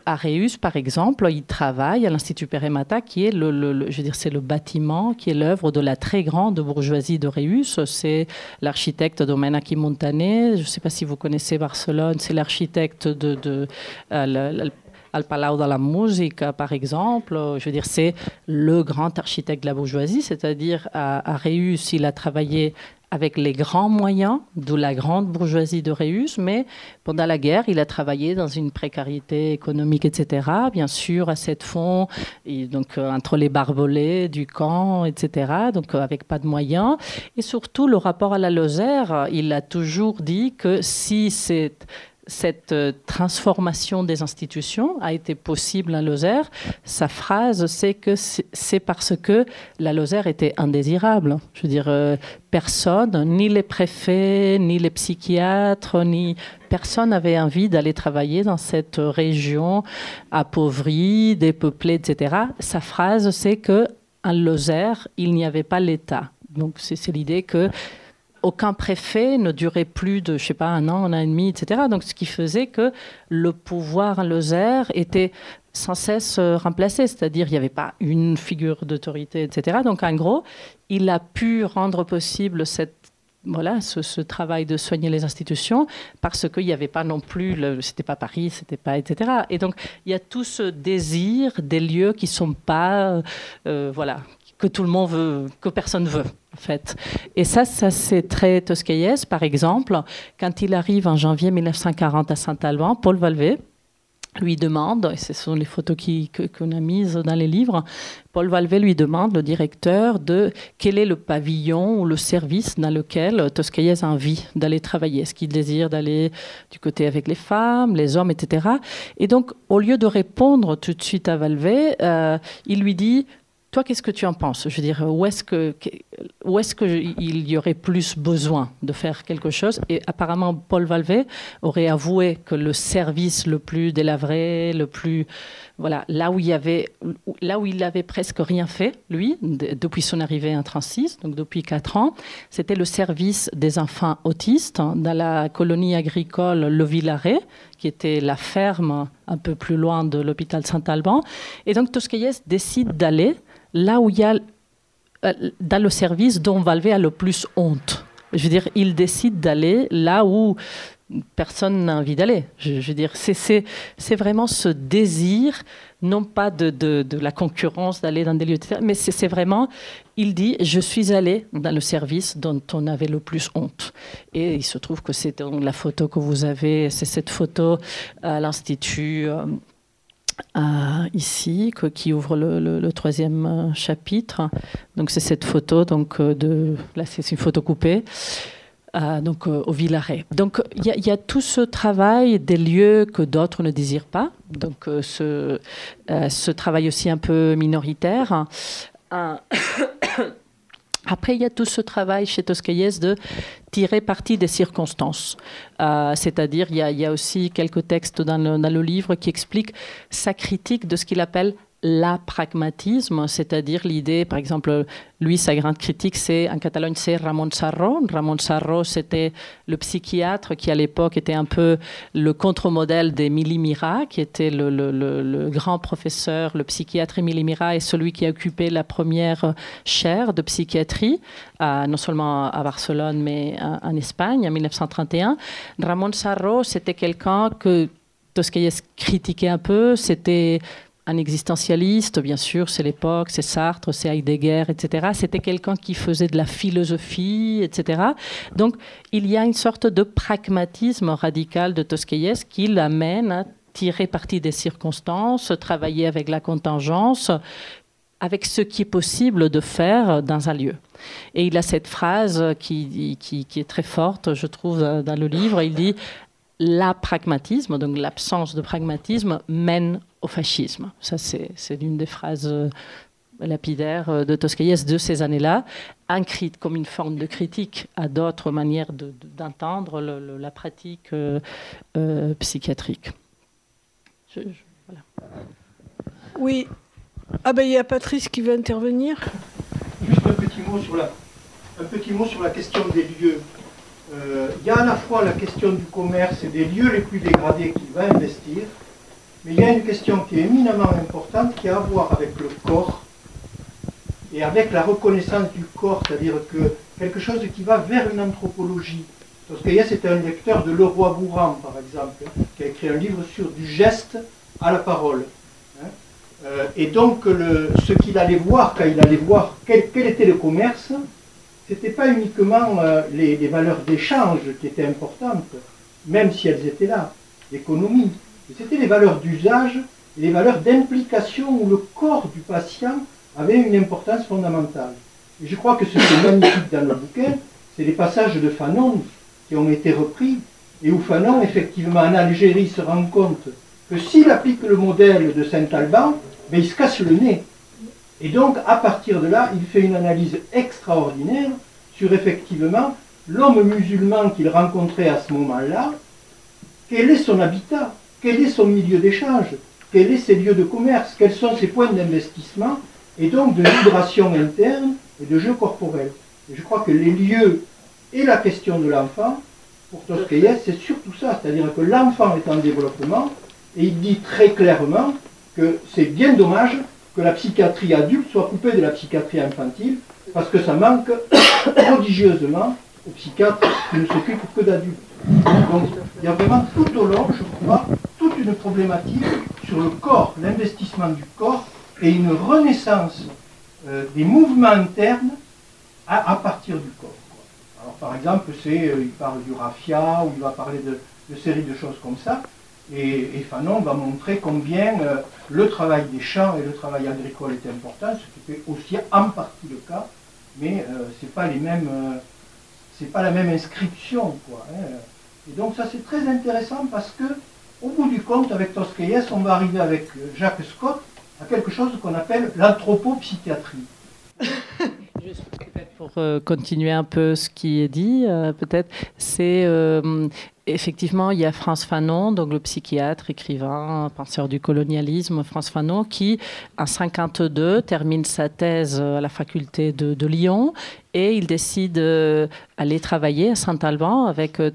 Speaker 4: Réus, par exemple, il travaille à l'Institut Peremata, qui est le, je veux dire, c'est le bâtiment qui est l'œuvre de la très grande bourgeoisie de Réus. C'est l'architecte Domenaki Montané. Je ne sais pas si vous connaissez Barcelone. C'est l'architecte de, de euh, Al Palau de la Musique, par exemple. Je veux dire, c'est le grand architecte de la bourgeoisie, c'est-à-dire à, il a travaillé avec les grands moyens de la grande bourgeoisie de Réus, mais pendant la guerre, il a travaillé dans une précarité économique, etc. Bien sûr, à cette fond, et donc euh, entre les barbelés du camp, etc. Donc euh, avec pas de moyens. Et surtout, le rapport à la Lozère, il a toujours dit que si c'est cette euh, transformation des institutions a été possible à Lozère. Sa phrase, c'est que c'est parce que la Lozère était indésirable. Je veux dire, euh, personne, ni les préfets, ni les psychiatres, ni personne n'avait envie d'aller travailler dans cette région appauvrie, dépeuplée, etc. Sa phrase, c'est que en Lozère, il n'y avait pas l'État. Donc c'est l'idée que aucun préfet ne durait plus de, je sais pas, un an, un an et demi, etc. Donc, ce qui faisait que le pouvoir Lozère était sans cesse euh, remplacé, c'est-à-dire il n'y avait pas une figure d'autorité, etc. Donc, en gros, il a pu rendre possible cette voilà, ce, travail de soigner les institutions parce qu'il n'y avait pas non plus, c'était pas Paris, c'était pas, etc. Et donc, il y a tout ce désir des lieux qui sont pas, euh, voilà, que tout le monde veut, que personne veut. En fait. Et ça, ça c'est très toscaïès. Par exemple, quand il arrive en janvier 1940 à Saint-Alban, Paul Valvé lui demande, et ce sont les photos qu'on a mises dans les livres, Paul Valvé lui demande, le directeur, de quel est le pavillon ou le service dans lequel Toscaïès a envie d'aller travailler. Est-ce qu'il désire d'aller du côté avec les femmes, les hommes, etc. Et donc, au lieu de répondre tout de suite à Valvé, euh, il lui dit toi, qu'est-ce que tu en penses? Je veux dire, où est-ce que où est-ce y aurait plus besoin de faire quelque chose? Et apparemment, Paul Valvé aurait avoué que le service le plus délavré, le plus voilà, là où il avait, là où il avait presque rien fait, lui, depuis son arrivée en 36, donc depuis quatre ans, c'était le service des enfants autistes dans la colonie agricole Le Villaret, qui était la ferme un peu plus loin de l'hôpital Saint-Alban. Et donc Toscaïès décide d'aller là où il y a euh, dans le service dont Valvé a le plus honte. Je veux dire, il décide d'aller là où personne n'a envie d'aller. Je, veux dire, c'est vraiment ce désir, non pas de, de, la concurrence, d'aller dans des lieux, mais c'est vraiment, il dit, je suis allé dans le service dont on avait le plus honte. Et il se trouve que c'est la photo que vous avez, c'est cette photo à l'Institut. Euh, ici, qui ouvre le, troisième euh, chapitre. Donc c'est cette photo, donc euh, là c'est une photo coupée. Donc au Villaret. Donc il y, a tout ce travail des lieux que d'autres ne désirent pas. Donc ce, travail aussi un peu minoritaire. Après, il y a tout ce travail chez Toscaïès de tirer parti des circonstances. Euh, C'est-à-dire, il, y a aussi quelques textes dans le livre qui expliquent sa critique de ce qu'il appelle la pragmatisme, c'est-à-dire l'idée, par exemple, lui, sa grande critique, c'est en Catalogne, c'est Ramon Sarro. Ramon Sarro, c'était le psychiatre qui, à l'époque, était un peu le contre-modèle d'Émilie Mira, qui était le, grand professeur, le psychiatre Émilie Mira, et celui qui a occupé la première chaire de psychiatrie, non seulement à Barcelone, mais en Espagne, en 1931. Ramon Sarro, c'était quelqu'un que Toscaïès critiquait un peu, c'était un existentialiste, bien sûr, c'est l'époque, c'est Sartre, c'est Heidegger, etc. C'était quelqu'un qui faisait de la philosophie, etc. Donc, il y a une sorte de pragmatisme radical de Toscaïès qui l'amène à tirer parti des circonstances, travailler avec la contingence, avec ce qui est possible de faire dans un lieu. Et il a cette phrase qui, qui est très forte, je trouve, dans le livre. Il dit la pragmatisme, donc l'absence de pragmatisme, mène au fascisme. Ça, c'est l'une des phrases euh, lapidaires euh, de Toscaïès de ces années-là, inscrite comme une forme de critique à d'autres manières d'entendre la pratique euh, psychiatrique.
Speaker 3: Oui. Ah ben il y a Patrice qui veut intervenir.
Speaker 5: Juste un petit mot sur la, un petit mot sur la question des lieux. Euh, il y a à la fois la question du commerce et des lieux les plus dégradés qu'il va investir, mais il y a une question qui est éminemment importante qui a à voir avec le corps et avec la reconnaissance du corps, c'est-à-dire que quelque chose qui va vers une anthropologie. Parce que c'est un lecteur de Leroy Bourran, par exemple, qui a écrit un livre sur du geste à la parole. Hein. Euh, et donc, ce qu'il allait voir quand il allait voir quel était le commerce, n'était pas uniquement euh, les, valeurs d'échange qui étaient importantes, même si elles étaient là, l'économie, c'était les valeurs d'usage et les valeurs d'implication où le corps du patient avait une importance fondamentale. Et je crois que ce qui est magnifique dans le bouquin, c'est les passages de Fanon qui ont été repris, et où Fanon, effectivement, en Algérie, se rend compte que s'il applique le modèle de Saint-Alban, ben, il se casse le nez. Et donc, à partir de là, il fait une analyse extraordinaire sur effectivement l'homme musulman qu'il rencontrait à ce moment-là, quel est son habitat, quel est son milieu d'échange, quels sont ses lieux de commerce, quels sont ses points d'investissement, et donc de vibration interne et de jeu corporel. Et je crois que les lieux et la question de l'enfant, pour Tosquelles, c'est surtout ça, c'est-à-dire que l'enfant est en développement, et il dit très clairement que c'est bien dommage que la psychiatrie adulte soit coupée de la psychiatrie infantile, parce que ça manque prodigieusement aux psychiatres qui ne s'occupent que d'adultes. Donc il y a vraiment tout au long, je crois, toute une problématique sur le corps, l'investissement du corps et une renaissance euh, des mouvements internes à, partir du corps. Alors par exemple, euh, il parle du raffia, ou il va parler de, de séries de choses comme ça, et, Fanon va montrer combien euh, le travail des champs et le travail agricole est important, ce qui fait aussi en partie le cas, mais euh, ce n'est pas, euh, pas la même inscription. Quoi, hein. Et donc ça c'est très intéressant parce que au bout du compte, avec Tosquelles, on va arriver avec Jacques Scott à quelque chose qu'on appelle l'anthropopsychiatrie.
Speaker 4: Juste pour continuer un peu ce qui est dit, peut-être, c'est effectivement, il y a France Fanon, donc le psychiatre, écrivain, penseur du colonialisme, France Fanon, qui, en 52, termine sa thèse à la faculté de, Lyon et il décide d'aller travailler à Saint-Alban avec euh,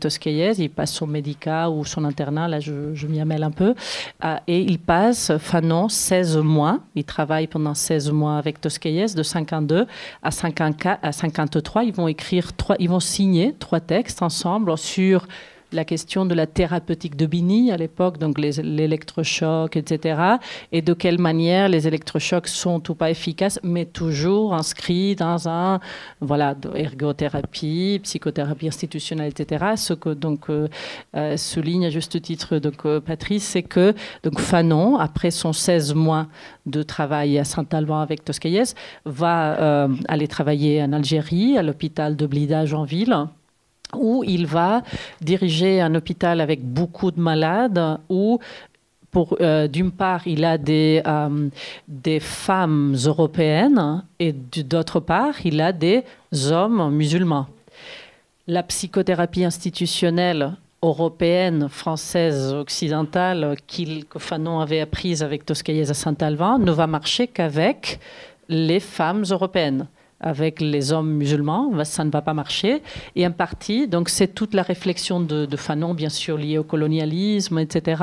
Speaker 4: Il passe son médicat ou son internat, là je, m'y amène un peu. Ah, et il passe, Fanon, 16 mois. Il travaille pendant 16 mois avec Tosquelles de 52 à, 54, à 53. Ils vont écrire trois, ils vont signer trois textes ensemble sur la question de la thérapeutique de Bini à l'époque, donc l'électrochoc, etc. Et de quelle manière les électrochocs sont ou pas efficaces, mais toujours inscrits dans un, voilà, ergothérapie, psychothérapie institutionnelle, etc. Ce que donc euh, euh, souligne à juste titre donc, euh, Patrice, c'est que donc Fanon, après son 16 mois de travail à Saint-Alban avec Toscaïès, va aller travailler en Algérie, à l'hôpital de Blida en ville où il va diriger un hôpital avec beaucoup de malades, où euh, d'une part, il a des, euh, femmes européennes et d'autre part, il a des hommes musulmans. La psychothérapie institutionnelle européenne, française, occidentale que Fanon avait apprise avec Toscaïez à Saint-Alban ne va marcher qu'avec les femmes européennes avec les hommes musulmans, ça ne va pas marcher. Et en partie, donc c'est toute la réflexion de, Fanon, bien sûr, liée au colonialisme, etc.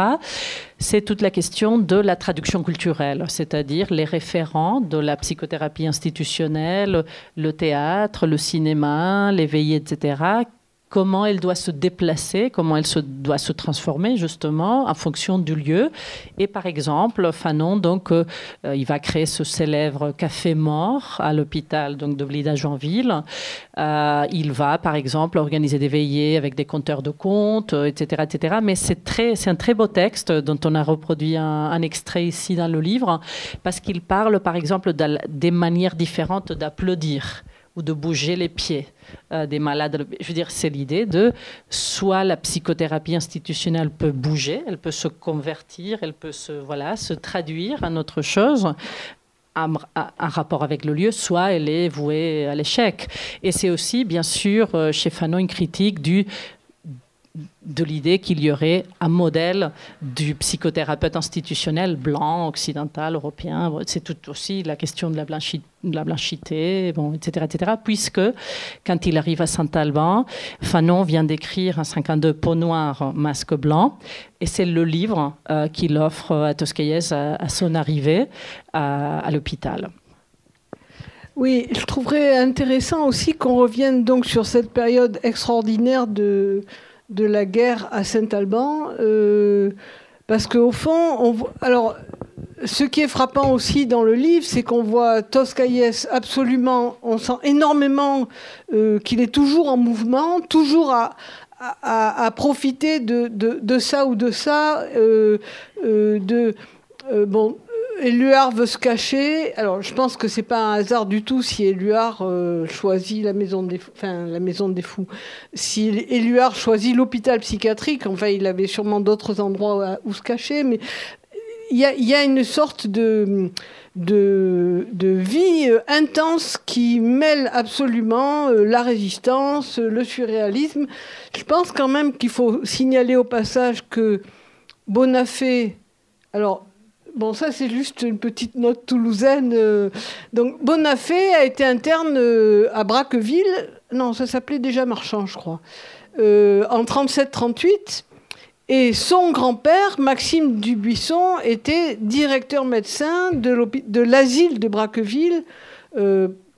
Speaker 4: C'est toute la question de la traduction culturelle, c'est-à-dire les référents de la psychothérapie institutionnelle, le théâtre, le cinéma, les veillées, etc., comment elle doit se déplacer, comment elle se, doit se transformer justement en fonction du lieu. Et par exemple, Fanon, donc, euh, il va créer ce célèbre café mort à l'hôpital donc de Blida-Joinville. Euh, il va, par exemple, organiser des veillées avec des compteurs de comptes, etc., etc. Mais c'est très, c'est un très beau texte dont on a reproduit un, extrait ici dans le livre parce qu'il parle, par exemple, des manières différentes d'applaudir ou de bouger les pieds euh, des malades. Je veux dire, c'est l'idée de soit la psychothérapie institutionnelle peut bouger, elle peut se convertir, elle peut se, voilà, se traduire en autre chose, un, rapport avec le lieu, soit elle est vouée à l'échec. Et c'est aussi, bien sûr, euh, chez Fanon, une critique du de l'idée qu'il y aurait un modèle du psychothérapeute institutionnel blanc, occidental, européen. C'est tout aussi la question de la, la blanchité, bon, etc., etc. Puisque quand il arrive à Saint-Alban, Fanon vient d'écrire en 52 Peau noire, masque blanc, et c'est le livre euh, qu'il offre à Toscaïez à, son arrivée à, l'hôpital.
Speaker 3: Oui, je trouverais intéressant aussi qu'on revienne donc sur cette période extraordinaire de, de la guerre à Saint-Alban. Euh, parce qu'au fond, ce qui est frappant aussi dans le livre, c'est qu'on voit Toscaïès absolument, on sent énormément euh, qu'il est toujours en mouvement, toujours à, à, profiter de, ça ou de ça, euh, de, bon, Éluard veut se cacher. Alors, je pense que c'est pas un hasard du tout si Éluard euh, choisit la maison des, enfin, la maison des fous. Si Éluard choisit l'hôpital psychiatrique, enfin, il avait sûrement d'autres endroits où se cacher, mais il y a, une sorte de, de, vie euh, intense qui mêle absolument euh, la résistance, le surréalisme. Je pense quand même qu'il faut signaler au passage que Bonafé, alors Bon, ça, c'est juste une petite note toulousaine. Euh. Donc, Bonafé a été interne euh, à Braqueville. Non, ça s'appelait déjà Marchand, je crois. Euh, en 37-38. Et son grand-père, Maxime Dubuisson, était directeur médecin de l'asile de Braqueville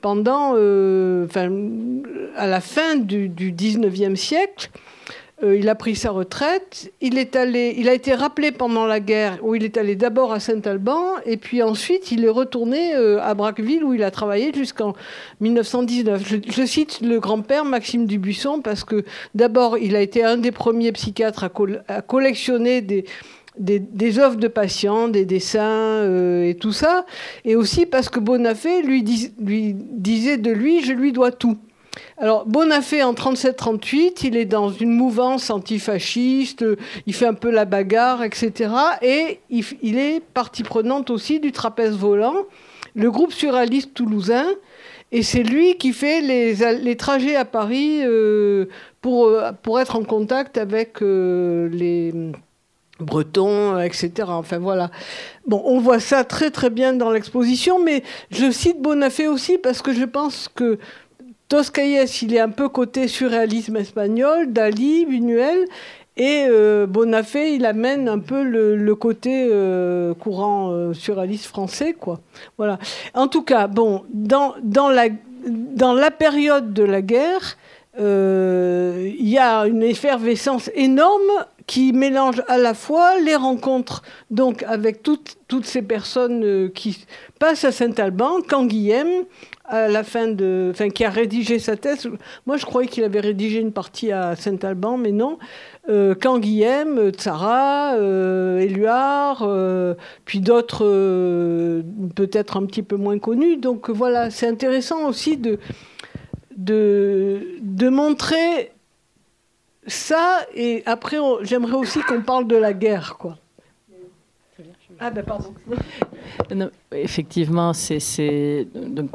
Speaker 3: pendant, à la fin du, du 19e siècle. Euh, il a pris sa retraite. Il, est allé, il a été rappelé pendant la guerre, où il est allé d'abord à Saint-Alban, et puis ensuite il est retourné euh, à Braqueville, où il a travaillé jusqu'en 1919. Je, cite le grand-père Maxime Dubuisson, parce que d'abord il a été un des premiers psychiatres à, collectionner des, des, œuvres de patients, des dessins euh, et tout ça, et aussi parce que Bonafé lui, lui disait de lui, je lui dois tout. Alors, Bonafé, en 37-38, il est dans une mouvance antifasciste, il fait un peu la bagarre, etc. Et il, est partie prenante aussi du trapèze volant, le groupe surréaliste toulousain. Et c'est lui qui fait les, trajets à Paris euh, pour, pour être en contact avec euh, les Bretons, etc. Enfin voilà. Bon, on voit ça très très bien dans l'exposition, mais je cite Bonafé aussi parce que je pense que Toscaïès, il est un peu côté surréalisme espagnol, Dali, Buñuel, et euh, Bonafé, il amène un peu le, côté euh, courant euh, surréaliste français, quoi. Voilà. En tout cas, bon, dans, dans, la, dans période de la guerre, il y a une effervescence énorme qui mélange à la fois les rencontres donc avec toutes, toutes ces personnes qui passent à Saint-Alban, Canguilhem, à la fin de, enfin, qui a rédigé sa thèse. Moi, je croyais qu'il avait rédigé une partie à Saint-Alban, mais non. Euh, Canguilhem, Tzara, euh, Éluard, euh, puis d'autres euh, peut-être un petit peu moins connus. Donc voilà, c'est intéressant aussi de, de, de montrer ça. Et après, j'aimerais aussi qu'on parle de la guerre, quoi. Ah ben pardon.
Speaker 4: effectivement, c'est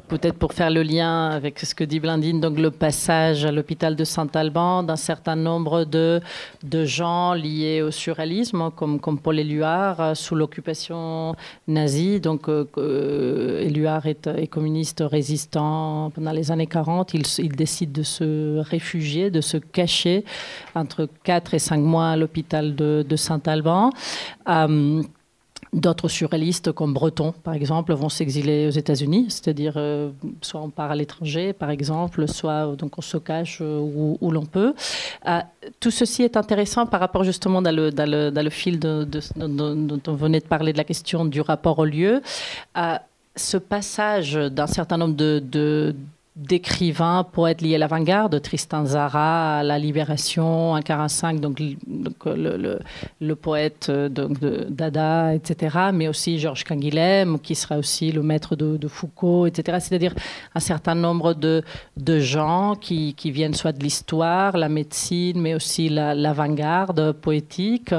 Speaker 4: peut-être pour faire le lien avec ce que dit Blandine, donc le passage à l'hôpital de Saint-Alban d'un certain nombre de, de gens liés au surréalisme, comme, comme Paul Éluard, euh, sous l'occupation nazie. Donc euh, euh, Éluard est, communiste résistant pendant les années 40. Il, décide de se réfugier, de se cacher entre 4 et 5 mois à l'hôpital de Saint-Alban. D'autres surréalistes comme Breton, par exemple, vont s'exiler aux États-Unis, c'est-à-dire euh, soit on part à l'étranger, par exemple, soit donc on se cache euh, où, l'on peut. Euh, tout ceci est intéressant par rapport justement dans le, dans le, dans le fil dont on venait de parler de la question du rapport au lieu. ce passage d'un certain nombre de d'écrivains, poètes liés à l'avant-garde, Tristan Zara, la Libération, 145, donc, donc le, le, poète euh, de Dada, etc., mais aussi Georges Canguilhem, qui sera aussi le maître de, de Foucault, etc. C'est-à-dire un certain nombre de, de gens qui, qui, viennent soit de l'histoire, la médecine, mais aussi l'avant-garde poétique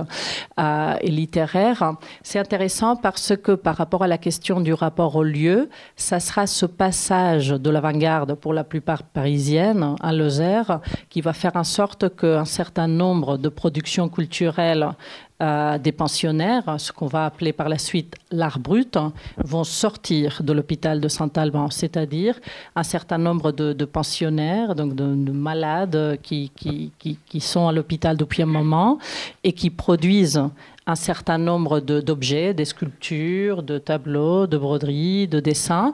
Speaker 4: euh, et littéraire. C'est intéressant parce que par rapport à la question du rapport au lieu, ça sera ce passage de l'avant-garde pour la plupart parisiennes, à Lozère, qui va faire en sorte qu'un certain nombre de productions culturelles euh, des pensionnaires, ce qu'on va appeler par la suite l'art brut, vont sortir de l'hôpital de Saint-Alban, c'est-à-dire un certain nombre de, pensionnaires, donc de, malades qui sont à l'hôpital depuis un moment et qui produisent un certain nombre d'objets, des sculptures, de tableaux, de broderies, de dessins.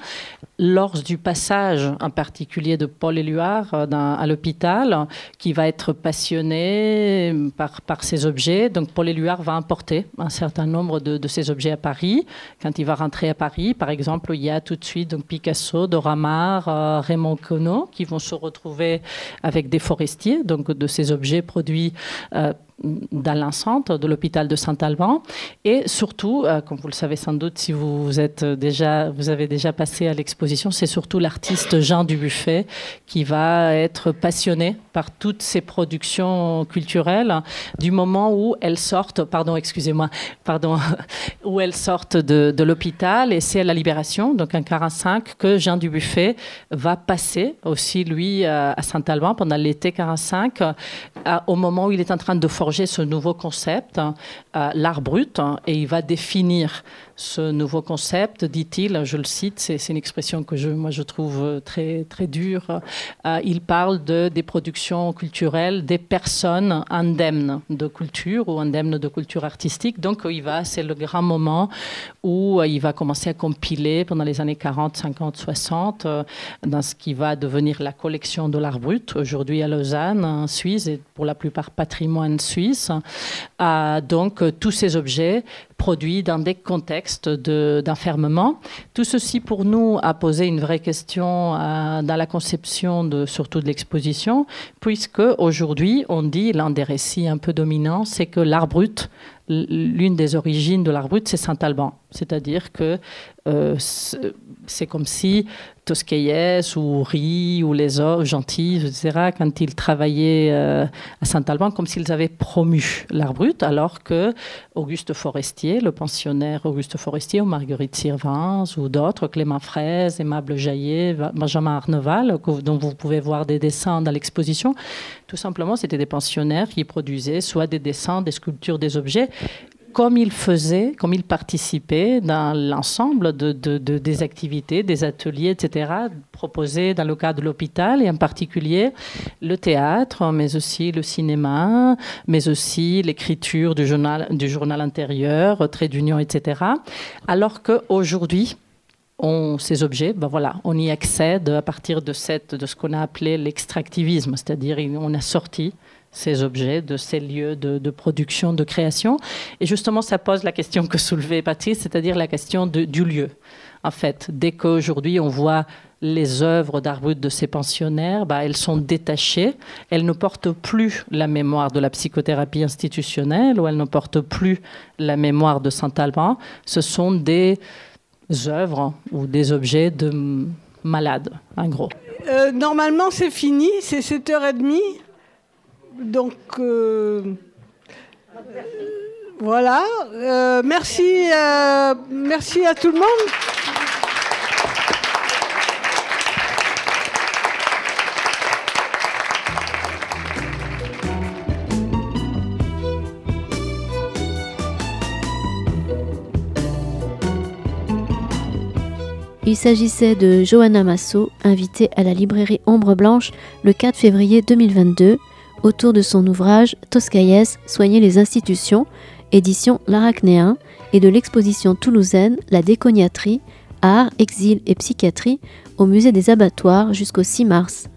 Speaker 4: Lors du passage en particulier de Paul Éluard euh, à l'hôpital, qui va être passionné par, par ces objets, donc Paul Éluard va importer un certain nombre de, ces objets à Paris. Quand il va rentrer à Paris, par exemple, il y a tout de suite Picasso, Doramar, euh, Raymond Queneau qui vont se retrouver avec des forestiers, donc de ces objets produits euh, dans l'enceinte de l'hôpital de Saint-Alban. Et surtout, euh, comme vous le savez sans doute, si vous, êtes déjà, vous avez déjà passé à l'exposition, c'est surtout l'artiste Jean Dubuffet qui va être passionné par toutes ces productions culturelles du moment où elles sortent, pardon, excusez-moi, pardon, où elles sortent de, l'hôpital et c'est à la Libération, donc un 45, que Jean Dubuffet va passer aussi, lui, euh, à Saint-Alban pendant l'été 45, euh, au moment où il est en train de former ce nouveau concept, hein, euh, l'art brut, hein, et il va définir ce nouveau concept, dit-il, je le cite, c'est une expression que je, moi je trouve très, très dure, euh, il parle de, des productions culturelles des personnes indemnes de culture ou indemnes de culture artistique. Donc il va, c'est le grand moment où il va commencer à compiler pendant les années 40, 50, 60, dans ce qui va devenir la collection de l'art brut, aujourd'hui à Lausanne, en Suisse, et pour la plupart patrimoine suisse. Euh, donc tous ces objets produits dans des contextes d'enfermement. Tout ceci pour nous a posé une vraie question euh, dans la conception surtout de l'exposition, puisque aujourd'hui on dit, l'un des récits un peu dominants, c'est que l'art brut l'une des origines de l'art brut, c'est Saint-Alban. C'est-à-dire que euh, c'est comme si Tosquelles ou Rie ou les autres, Gentils, etc., quand ils travaillaient euh, à Saint-Alban, comme s'ils avaient promu l'art brut, alors que Auguste Forestier, le pensionnaire Auguste Forestier, ou Marguerite Sirvins, ou d'autres, Clément Fraise, Aimable Jaillet, Benjamin Arneval, dont vous pouvez voir des dessins dans l'exposition, tout simplement, c'était des pensionnaires qui produisaient soit des dessins, des sculptures, des objets comme il faisait, comme il participait dans l'ensemble de, des activités, des ateliers, etc., proposés dans le cadre de l'hôpital, et en particulier le théâtre, mais aussi le cinéma, mais aussi l'écriture du journal, intérieur, trait d'union, etc. Alors qu'aujourd'hui, ces objets, ben voilà, on y accède à partir de ce qu'on a appelé l'extractivisme, c'est-à-dire on a sorti ces objets, de ces lieux de, production, de création. Et justement, ça pose la question que soulevait Patrice, c'est-à-dire la question du lieu. En fait, dès qu'aujourd'hui on voit les œuvres d'art brut de ces pensionnaires, bah, elles sont détachées, elles ne portent plus la mémoire de la psychothérapie institutionnelle ou elles ne portent plus la mémoire de Saint-Alban. Ce sont des œuvres ou des objets de malades, en gros.
Speaker 3: Euh, normalement, c'est fini, c'est 7h30. Donc, euh, Voilà. Euh, merci, euh, merci à tout le monde.
Speaker 6: Il s'agissait de Johanna Masso, invitée à la librairie Ombre Blanche le 4 février 2022 autour de son ouvrage Toscaïès, Soigner les institutions, édition L'Arachnéen, et de l'exposition toulousaine La déconiatrie, art, exil et psychiatrie au musée des abattoirs jusqu'au 6 mars.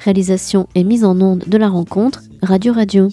Speaker 6: Réalisation et mise en onde de la rencontre Radio Radio.